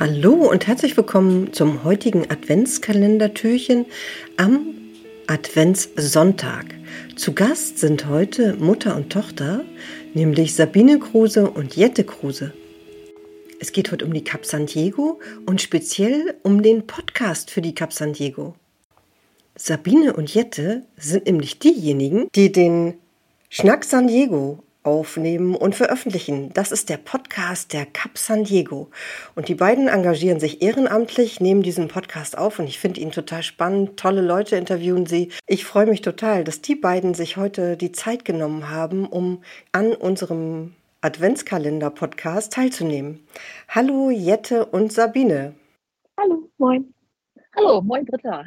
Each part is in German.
Hallo und herzlich willkommen zum heutigen Adventskalendertürchen am Adventssonntag. Zu Gast sind heute Mutter und Tochter, nämlich Sabine Kruse und Jette Kruse. Es geht heute um die Cap San Diego und speziell um den Podcast für die Cap San Diego. Sabine und Jette sind nämlich diejenigen, die den Schnack San Diego aufnehmen und veröffentlichen. Das ist der Podcast der Cap San Diego. Und die beiden engagieren sich ehrenamtlich, nehmen diesen Podcast auf und ich finde ihn total spannend. Tolle Leute interviewen sie. Ich freue mich total, dass die beiden sich heute die Zeit genommen haben, um an unserem Adventskalender-Podcast teilzunehmen. Hallo Jette und Sabine. Hallo, moin. Hallo, moin Britta.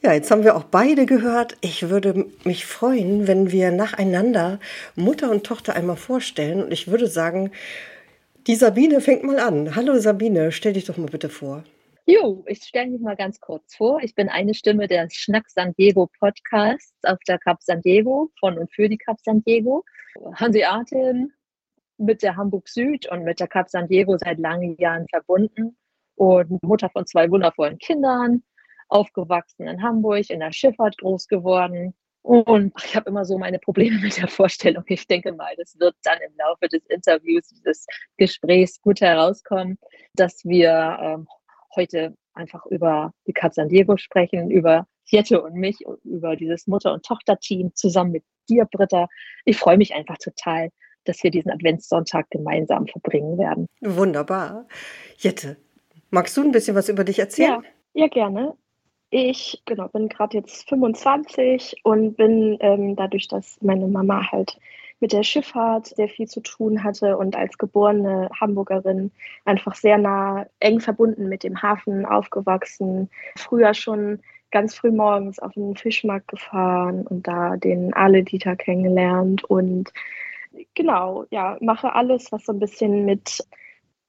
Ja, jetzt haben wir auch beide gehört. Ich würde mich freuen, wenn wir nacheinander Mutter und Tochter einmal vorstellen. Und ich würde sagen, die Sabine fängt mal an. Hallo Sabine, stell dich doch mal bitte vor. Jo, ich stelle mich mal ganz kurz vor. Ich bin eine Stimme des Schnack San Diego Podcasts auf der Cap San Diego, von und für die Cap San Diego. Hanseatin mit der Hamburg Süd und mit der Cap San Diego seit langen Jahren verbunden und Mutter von zwei wundervollen Kindern aufgewachsen in Hamburg, in der Schifffahrt groß geworden. Und ich habe immer so meine Probleme mit der Vorstellung. Ich denke mal, das wird dann im Laufe des Interviews, des Gesprächs gut herauskommen, dass wir ähm, heute einfach über die Cap San Diego sprechen, über Jette und mich, über dieses Mutter- und Tochter-Team zusammen mit dir, Britta. Ich freue mich einfach total, dass wir diesen Adventssonntag gemeinsam verbringen werden. Wunderbar. Jette, magst du ein bisschen was über dich erzählen? Ja, ja gerne. Ich genau, bin gerade jetzt 25 und bin ähm, dadurch, dass meine Mama halt mit der Schifffahrt sehr viel zu tun hatte und als geborene Hamburgerin einfach sehr nah, eng verbunden mit dem Hafen aufgewachsen. Früher schon ganz früh morgens auf den Fischmarkt gefahren und da den Ale-Dieter kennengelernt und genau, ja, mache alles, was so ein bisschen mit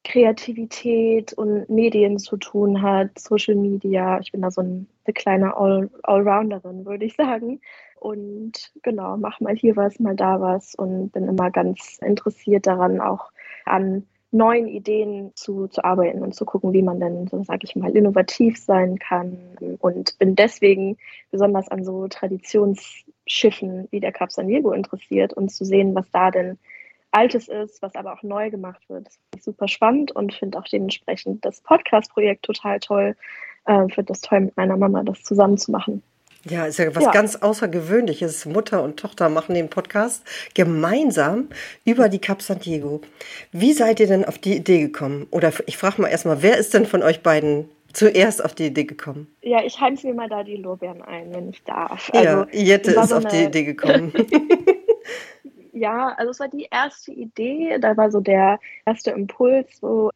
Kreativität und Medien zu tun hat, Social Media. Ich bin da so eine kleine All Allrounderin, würde ich sagen. Und genau, mach mal hier was, mal da was und bin immer ganz interessiert daran, auch an neuen Ideen zu, zu arbeiten und zu gucken, wie man denn, so sage ich mal, innovativ sein kann. Und bin deswegen besonders an so Traditionsschiffen wie der Cap San Diego interessiert und zu sehen, was da denn Altes ist, was aber auch neu gemacht wird. Das finde ich super spannend und finde auch dementsprechend das Podcast-Projekt total toll. Äh, finde das toll, mit meiner Mama das zusammen zu machen. Ja, ist ja was ja. ganz Außergewöhnliches. Mutter und Tochter machen den Podcast gemeinsam über die Cap San Diego. Wie seid ihr denn auf die Idee gekommen? Oder ich frage mal erstmal, wer ist denn von euch beiden zuerst auf die Idee gekommen? Ja, ich heimse mir mal da die Lorbeeren ein, wenn ich darf. Also, ja, Jette ist so auf die Idee gekommen. ja, also es war die erste Idee, da war so der erste Impuls, wo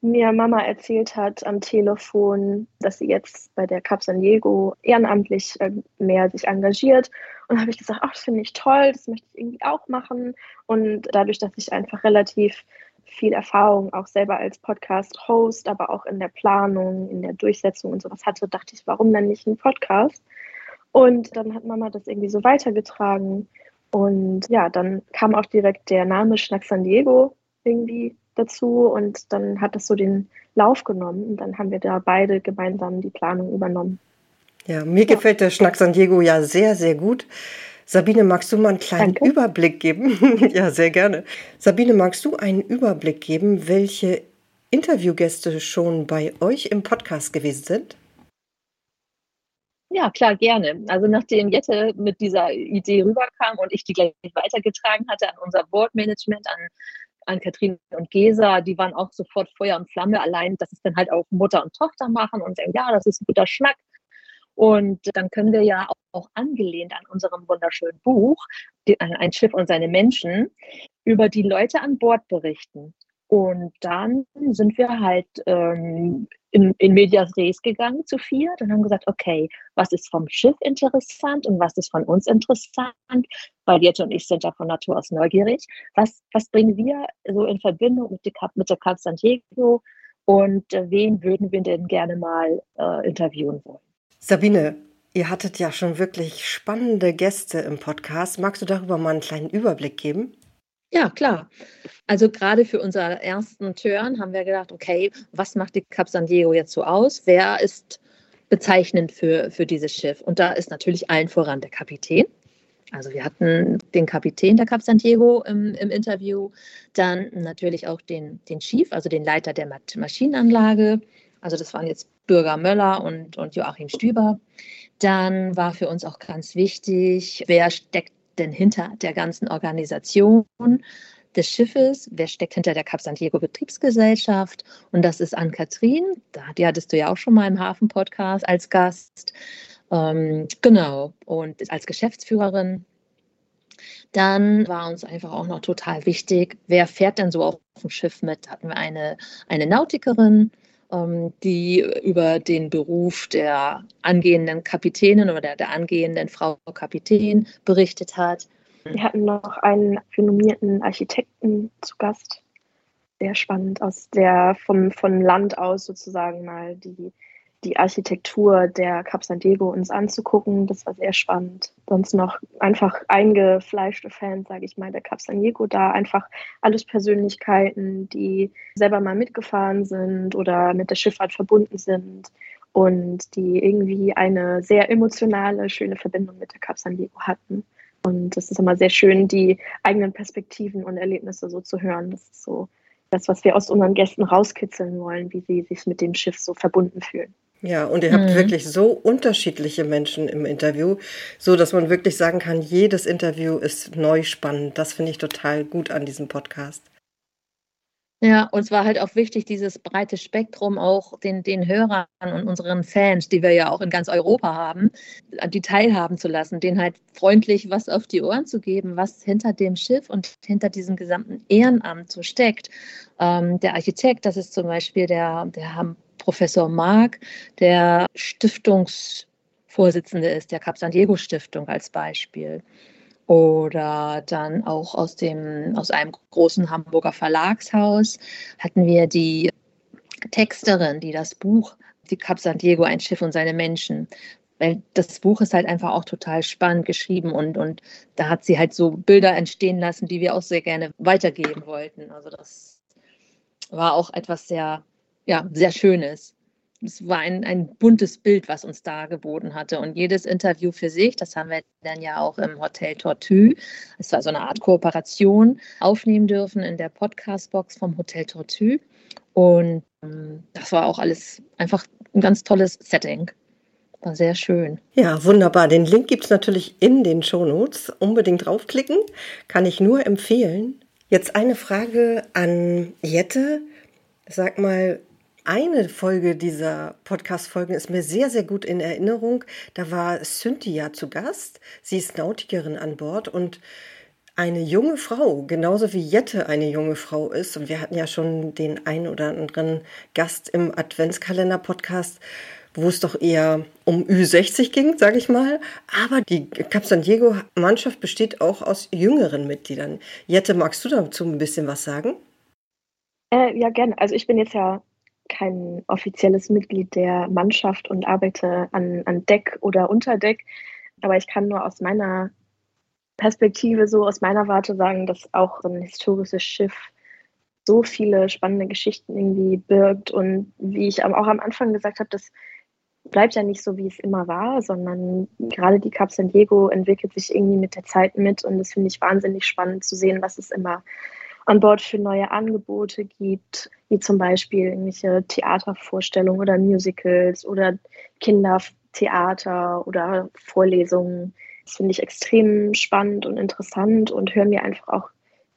mir Mama erzählt hat am Telefon, dass sie jetzt bei der Cap San Diego ehrenamtlich äh, mehr sich engagiert. Und da habe ich gesagt, ach, das finde ich toll, das möchte ich irgendwie auch machen. Und dadurch, dass ich einfach relativ viel Erfahrung auch selber als Podcast-Host, aber auch in der Planung, in der Durchsetzung und sowas hatte, dachte ich, warum denn nicht ein Podcast? Und dann hat Mama das irgendwie so weitergetragen. Und ja, dann kam auch direkt der Name Schnack San Diego irgendwie dazu und dann hat das so den Lauf genommen und dann haben wir da beide gemeinsam die Planung übernommen. Ja, mir ja. gefällt der Schnack San Diego ja sehr, sehr gut. Sabine, magst du mal einen kleinen Danke. Überblick geben? ja, sehr gerne. Sabine, magst du einen Überblick geben, welche Interviewgäste schon bei euch im Podcast gewesen sind? Ja, klar, gerne. Also nachdem Jette mit dieser Idee rüberkam und ich die gleich weitergetragen hatte an unser Boardmanagement, an, an Kathrin und Gesa, die waren auch sofort Feuer und Flamme, allein, dass es dann halt auch Mutter und Tochter machen und sagen, ja, das ist ein guter Schnack. Und dann können wir ja auch angelehnt an unserem wunderschönen Buch, Ein Schiff und seine Menschen, über die Leute an Bord berichten. Und dann sind wir halt ähm, in, in Medias Res gegangen zu viert und haben gesagt, okay, was ist vom Schiff interessant und was ist von uns interessant? Weil Jette und ich sind ja von Natur aus neugierig. Was, was bringen wir so in Verbindung mit, die, mit der Cap San Diego und äh, wen würden wir denn gerne mal äh, interviewen wollen? Sabine, ihr hattet ja schon wirklich spannende Gäste im Podcast. Magst du darüber mal einen kleinen Überblick geben? Ja, klar. Also gerade für unseren ersten Turn haben wir gedacht, okay, was macht die Cap San Diego jetzt so aus? Wer ist bezeichnend für, für dieses Schiff? Und da ist natürlich allen voran der Kapitän. Also wir hatten den Kapitän der Cap San Diego im, im Interview, dann natürlich auch den, den Chief, also den Leiter der Maschinenanlage. Also das waren jetzt Bürger Möller und, und Joachim Stüber. Dann war für uns auch ganz wichtig, wer steckt denn hinter der ganzen Organisation des Schiffes? Wer steckt hinter der Cap San Diego Betriebsgesellschaft? Und das ist Ann-Kathrin. Die hattest du ja auch schon mal im Hafen-Podcast als Gast. Ähm, genau. Und als Geschäftsführerin. Dann war uns einfach auch noch total wichtig, wer fährt denn so auf dem Schiff mit? Hatten wir eine, eine Nautikerin, die über den Beruf der angehenden Kapitänin oder der, der angehenden Frau Kapitän berichtet hat. Wir hatten noch einen renommierten Architekten zu Gast. Sehr spannend, aus der vom, vom Land aus sozusagen mal die die Architektur der Cap San Diego uns anzugucken. Das war sehr spannend. Sonst noch einfach eingefleischte Fans, sage ich mal, der Cap San Diego da. Einfach alles Persönlichkeiten, die selber mal mitgefahren sind oder mit der Schifffahrt verbunden sind und die irgendwie eine sehr emotionale, schöne Verbindung mit der Cap San Diego hatten. Und das ist immer sehr schön, die eigenen Perspektiven und Erlebnisse so zu hören. Das ist so das, was wir aus unseren Gästen rauskitzeln wollen, wie sie sich mit dem Schiff so verbunden fühlen. Ja, und ihr habt mhm. wirklich so unterschiedliche Menschen im Interview, so dass man wirklich sagen kann, jedes Interview ist neu spannend. Das finde ich total gut an diesem Podcast. Ja, uns war halt auch wichtig, dieses breite Spektrum auch den, den Hörern und unseren Fans, die wir ja auch in ganz Europa haben, die teilhaben zu lassen, denen halt freundlich was auf die Ohren zu geben, was hinter dem Schiff und hinter diesem gesamten Ehrenamt so steckt. Ähm, der Architekt, das ist zum Beispiel der, der Professor Mark, der Stiftungsvorsitzende ist, der Cap San Diego Stiftung als Beispiel. Oder dann auch aus, dem, aus einem großen Hamburger Verlagshaus hatten wir die Texterin, die das Buch Die Cap San Diego, ein Schiff und seine Menschen. Weil das Buch ist halt einfach auch total spannend geschrieben und, und da hat sie halt so Bilder entstehen lassen, die wir auch sehr gerne weitergeben wollten. Also das war auch etwas sehr ja, sehr Schönes. Es war ein, ein buntes Bild, was uns da geboten hatte. Und jedes Interview für sich, das haben wir dann ja auch im Hotel Tortue, es war so eine Art Kooperation, aufnehmen dürfen in der Podcast-Box vom Hotel Tortue. Und ähm, das war auch alles einfach ein ganz tolles Setting. War sehr schön. Ja, wunderbar. Den Link gibt es natürlich in den Shownotes. Unbedingt draufklicken. Kann ich nur empfehlen. Jetzt eine Frage an Jette. Sag mal, eine Folge dieser Podcast-Folgen ist mir sehr, sehr gut in Erinnerung. Da war Cynthia zu Gast. Sie ist Nautikerin an Bord und eine junge Frau, genauso wie Jette eine junge Frau ist. Und wir hatten ja schon den einen oder anderen Gast im Adventskalender-Podcast, wo es doch eher um Ü60 ging, sage ich mal. Aber die Cap San Diego-Mannschaft besteht auch aus jüngeren Mitgliedern. Jette, magst du dazu ein bisschen was sagen? Äh, ja, gerne. Also ich bin jetzt ja kein offizielles Mitglied der Mannschaft und arbeite an, an Deck oder unter Deck. Aber ich kann nur aus meiner Perspektive, so aus meiner Warte sagen, dass auch ein historisches Schiff so viele spannende Geschichten irgendwie birgt. Und wie ich auch am Anfang gesagt habe, das bleibt ja nicht so, wie es immer war, sondern gerade die Cap San Diego entwickelt sich irgendwie mit der Zeit mit. Und das finde ich wahnsinnig spannend zu sehen, was es immer an Bord für neue Angebote gibt, wie zum Beispiel irgendwelche Theatervorstellungen oder Musicals oder Kindertheater oder Vorlesungen. Das finde ich extrem spannend und interessant und höre mir einfach auch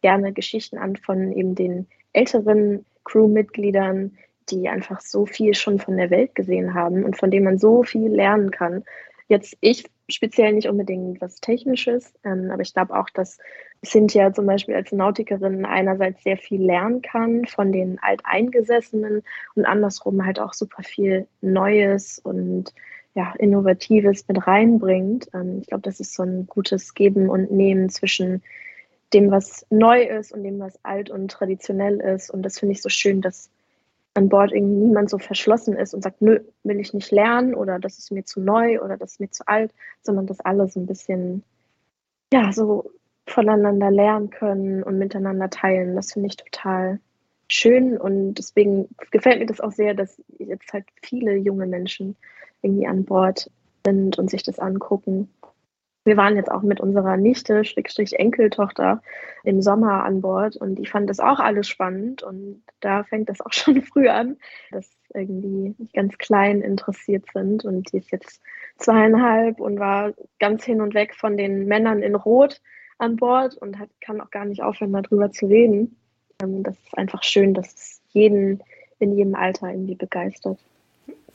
gerne Geschichten an von eben den älteren Crewmitgliedern, die einfach so viel schon von der Welt gesehen haben und von denen man so viel lernen kann. Jetzt ich speziell nicht unbedingt was Technisches, ähm, aber ich glaube auch, dass Cynthia zum Beispiel als Nautikerin einerseits sehr viel lernen kann von den Alteingesessenen und andersrum halt auch super viel Neues und ja, Innovatives mit reinbringt. Ähm, ich glaube, das ist so ein gutes Geben und Nehmen zwischen dem, was neu ist und dem, was alt und traditionell ist. Und das finde ich so schön, dass an Bord irgendwie niemand so verschlossen ist und sagt, nö, will ich nicht lernen oder das ist mir zu neu oder das ist mir zu alt, sondern dass alle so ein bisschen, ja, so voneinander lernen können und miteinander teilen. Das finde ich total schön und deswegen gefällt mir das auch sehr, dass jetzt halt viele junge Menschen irgendwie an Bord sind und sich das angucken. Wir waren jetzt auch mit unserer Nichte, Schrägstrich Enkeltochter, im Sommer an Bord und die fand das auch alles spannend und da fängt das auch schon früh an, dass irgendwie ganz klein interessiert sind und die ist jetzt zweieinhalb und war ganz hin und weg von den Männern in Rot an Bord und hat, kann auch gar nicht aufhören, darüber zu reden. Ähm, das ist einfach schön, dass es jeden in jedem Alter irgendwie begeistert.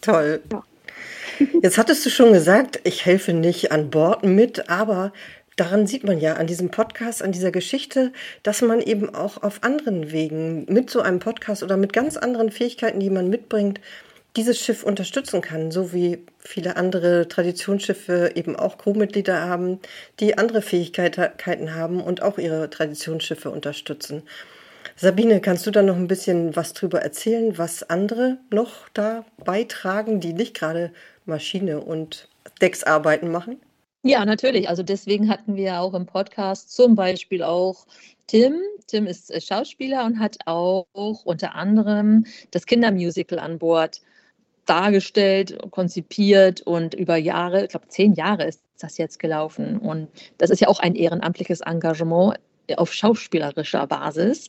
Toll. Ja. Jetzt hattest du schon gesagt, ich helfe nicht an Bord mit, aber daran sieht man ja an diesem Podcast, an dieser Geschichte, dass man eben auch auf anderen Wegen mit so einem Podcast oder mit ganz anderen Fähigkeiten, die man mitbringt, dieses Schiff unterstützen kann, so wie viele andere Traditionsschiffe eben auch Crewmitglieder haben, die andere Fähigkeiten haben und auch ihre Traditionsschiffe unterstützen. Sabine, kannst du da noch ein bisschen was drüber erzählen, was andere noch da beitragen, die nicht gerade Maschine und Decksarbeiten machen? Ja, natürlich. Also deswegen hatten wir auch im Podcast zum Beispiel auch Tim. Tim ist äh, Schauspieler und hat auch unter anderem das Kindermusical an Bord dargestellt, konzipiert und über Jahre, ich glaube zehn Jahre ist das jetzt gelaufen. Und das ist ja auch ein ehrenamtliches Engagement auf schauspielerischer Basis.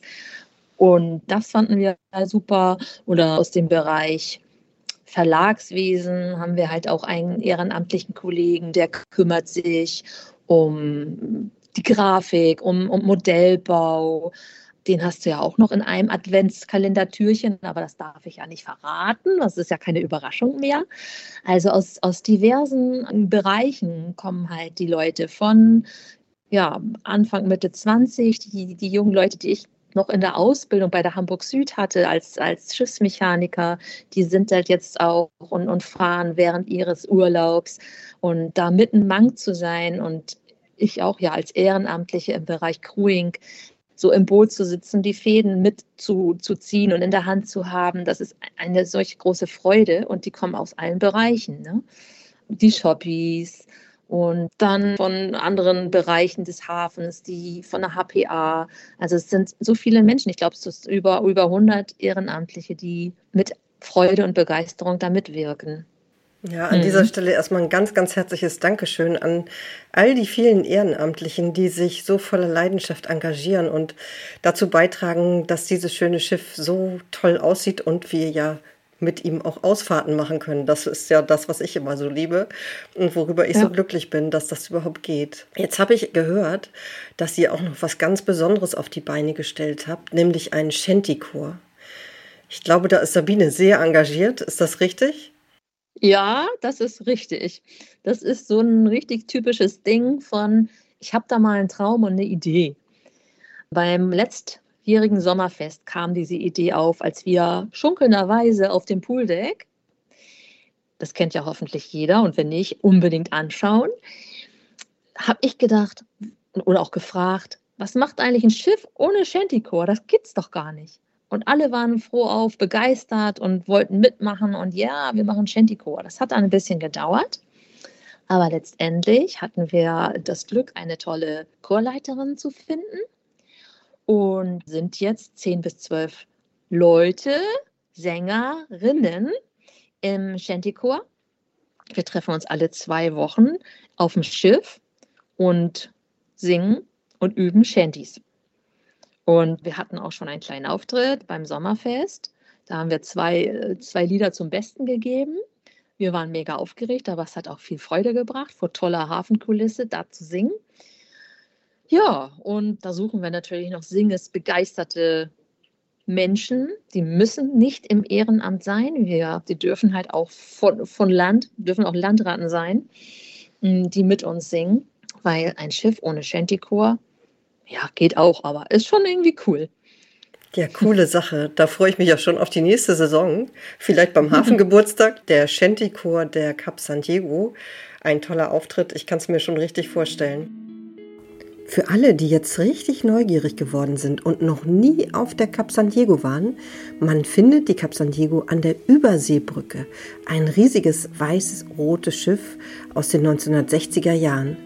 Und das fanden wir super. Oder aus dem Bereich Verlagswesen haben wir halt auch einen ehrenamtlichen Kollegen, der kümmert sich um die Grafik, um, um Modellbau. Den hast du ja auch noch in einem Adventskalendertürchen, aber das darf ich ja nicht verraten. Das ist ja keine Überraschung mehr. Also aus, aus diversen Bereichen kommen halt die Leute von ja, Anfang, Mitte 20, die, die jungen Leute, die ich noch in der Ausbildung bei der Hamburg Süd hatte als, als Schiffsmechaniker, die sind halt jetzt auch und, und fahren während ihres Urlaubs und da mitten Mang zu sein und ich auch ja als Ehrenamtliche im Bereich Crewing so im Boot zu sitzen, die Fäden mitzuziehen und in der Hand zu haben, das ist eine solche große Freude und die kommen aus allen Bereichen. Ne? Die Shoppies, und dann von anderen Bereichen des Hafens, die von der HPA. Also es sind so viele Menschen, ich glaube, es ist über, über 100 Ehrenamtliche, die mit Freude und Begeisterung da mitwirken. Ja, an mhm. dieser Stelle erstmal ein ganz, ganz herzliches Dankeschön an all die vielen Ehrenamtlichen, die sich so voller Leidenschaft engagieren und dazu beitragen, dass dieses schöne Schiff so toll aussieht und wir ja mit ihm auch Ausfahrten machen können. Das ist ja das, was ich immer so liebe und worüber ich ja. so glücklich bin, dass das überhaupt geht. Jetzt habe ich gehört, dass ihr auch noch was ganz Besonderes auf die Beine gestellt habt, nämlich einen Shanty-Chor. Ich glaube, da ist Sabine sehr engagiert. Ist das richtig? Ja, das ist richtig. Das ist so ein richtig typisches Ding von, ich habe da mal einen Traum und eine Idee. Beim letzt jährigen Sommerfest kam diese Idee auf, als wir schunkelnderweise auf dem Pooldeck, das kennt ja hoffentlich jeder und wenn nicht, unbedingt anschauen, habe ich gedacht oder auch gefragt, was macht eigentlich ein Schiff ohne Shantycore? Das gibt's doch gar nicht. Und alle waren froh auf, begeistert und wollten mitmachen und ja, wir machen Shantycore. Das hat ein bisschen gedauert. Aber letztendlich hatten wir das Glück, eine tolle Chorleiterin zu finden und sind jetzt zehn bis zwölf Leute, Sängerinnen im Shantychor. Wir treffen uns alle zwei Wochen auf dem Schiff und singen und üben Shanties. Und wir hatten auch schon einen kleinen Auftritt beim Sommerfest. Da haben wir zwei, zwei Lieder zum Besten gegeben. Wir waren mega aufgeregt, aber es hat auch viel Freude gebracht, vor toller Hafenkulisse da zu singen. Ja, und da suchen wir natürlich noch singesbegeisterte Menschen, die müssen nicht im Ehrenamt sein. Wir, die dürfen halt auch von, von Land, dürfen auch Landraten sein, hm, die mit uns singen, weil ein Schiff ohne Shantychor, ja, geht auch, aber ist schon irgendwie cool. Ja, coole Sache. Da freue ich mich ja schon auf die nächste Saison. Vielleicht beim Hafengeburtstag, der Shantychor der Cap San Diego. Ein toller Auftritt. Ich kann es mir schon richtig vorstellen. Für alle, die jetzt richtig neugierig geworden sind und noch nie auf der Cap San Diego waren, man findet die Cap San Diego an der Überseebrücke, ein riesiges weiß-rotes Schiff aus den 1960er Jahren.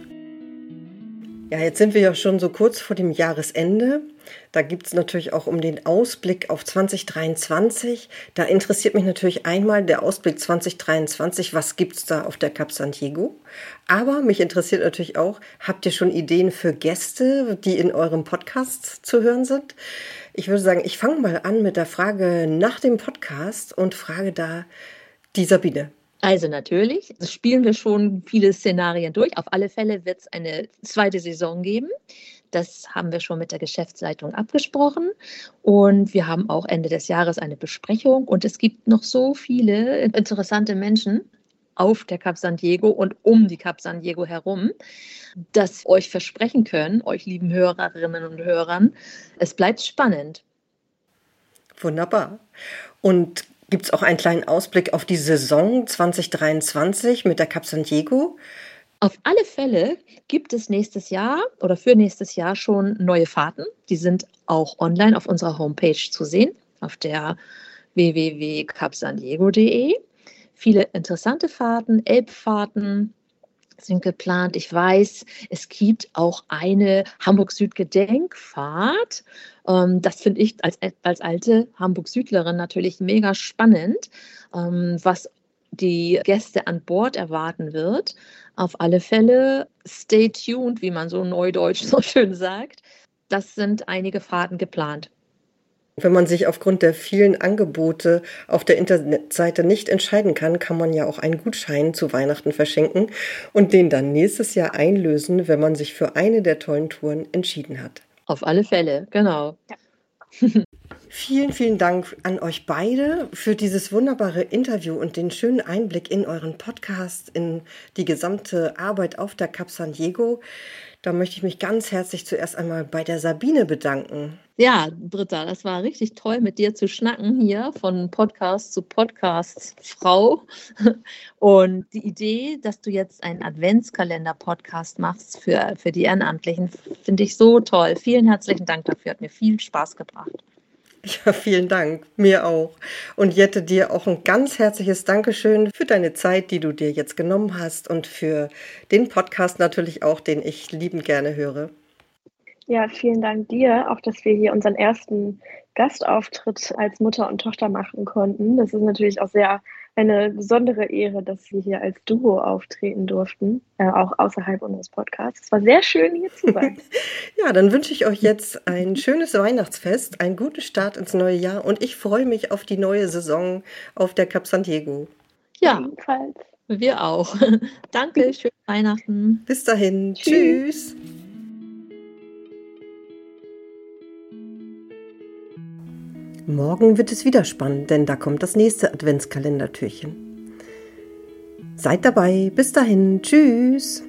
Ja, jetzt sind wir ja schon so kurz vor dem Jahresende. Da gibt es natürlich auch um den Ausblick auf 2023. Da interessiert mich natürlich einmal der Ausblick 2023. Was gibt es da auf der Cap Diego? Aber mich interessiert natürlich auch, habt ihr schon Ideen für Gäste, die in eurem Podcast zu hören sind? Ich würde sagen, ich fange mal an mit der Frage nach dem Podcast und frage da die Sabine. Also natürlich spielen wir schon viele Szenarien durch. Auf alle Fälle wird es eine zweite Saison geben. Das haben wir schon mit der Geschäftsleitung abgesprochen. Und wir haben auch Ende des Jahres eine Besprechung. Und es gibt noch so viele interessante Menschen auf der Cap San Diego und um die Cap San Diego herum, dass euch versprechen können, euch lieben Hörerinnen und Hörern, es bleibt spannend. Wunderbar. Und Gibt es auch einen kleinen Ausblick auf die Saison 2023 mit der Cap San Diego? Auf alle Fälle gibt es nächstes Jahr oder für nächstes Jahr schon neue Fahrten. Die sind auch online auf unserer Homepage zu sehen, auf der www.capsandiego.de. Viele interessante Fahrten, Elbfahrten, sind geplant. Ich weiß, es gibt auch eine Hamburg-Süd-Gedenkfahrt. Ähm, das finde ich als, als alte Hamburg-Südlerin natürlich mega spannend, ähm, was die Gäste an Bord erwarten wird. Auf alle Fälle stay tuned, wie man so neudeutsch so schön sagt. Das sind einige Fahrten geplant. Wenn man sich aufgrund der vielen Angebote auf der Internetseite nicht entscheiden kann, kann man ja auch einen Gutschein zu Weihnachten verschenken und den dann nächstes Jahr einlösen, wenn man sich für eine der tollen Touren entschieden hat. Auf alle Fälle, genau. Ja. Vielen, vielen Dank an euch beide für dieses wunderbare Interview und den schönen Einblick in euren Podcast, in die gesamte Arbeit auf der Cap San Diego. Da möchte ich mich ganz herzlich zuerst einmal bei der Sabine bedanken. Ja, Britta, das war richtig toll, mit dir zu schnacken hier von Podcast zu Podcast Frau. Und die Idee, dass du jetzt einen Adventskalender-Podcast machst für, für die Ehrenamtlichen, finde ich so toll. Vielen herzlichen Dank dafür, hat mir viel Spaß gebracht. Ja, vielen Dank. Mir auch. Und Jette, dir auch ein ganz herzliches Dankeschön für deine Zeit, die du dir jetzt genommen hast und für den Podcast natürlich auch, den ich liebend gerne höre. Ja, vielen Dank dir, auch dass wir hier unseren ersten Gastauftritt als Mutter und Tochter machen konnten. Das ist natürlich auch sehr eine besondere Ehre, dass wir hier als Duo auftreten durften, äh, auch außerhalb unseres Podcasts. Es war sehr schön, hier zu sein. ja, dann wünsche ich euch jetzt ein schönes Weihnachtsfest, einen guten Start ins neue Jahr und ich freue mich auf die neue Saison auf der Cap San Diego. Ja, ebenfalls. Wir auch. Danke, schöne Weihnachten. Bis dahin. Tschüss. Tschüss. Morgen wird es wieder spannend, denn da kommt das nächste Adventskalendertürchen. Seid dabei. Bis dahin. Tschüss.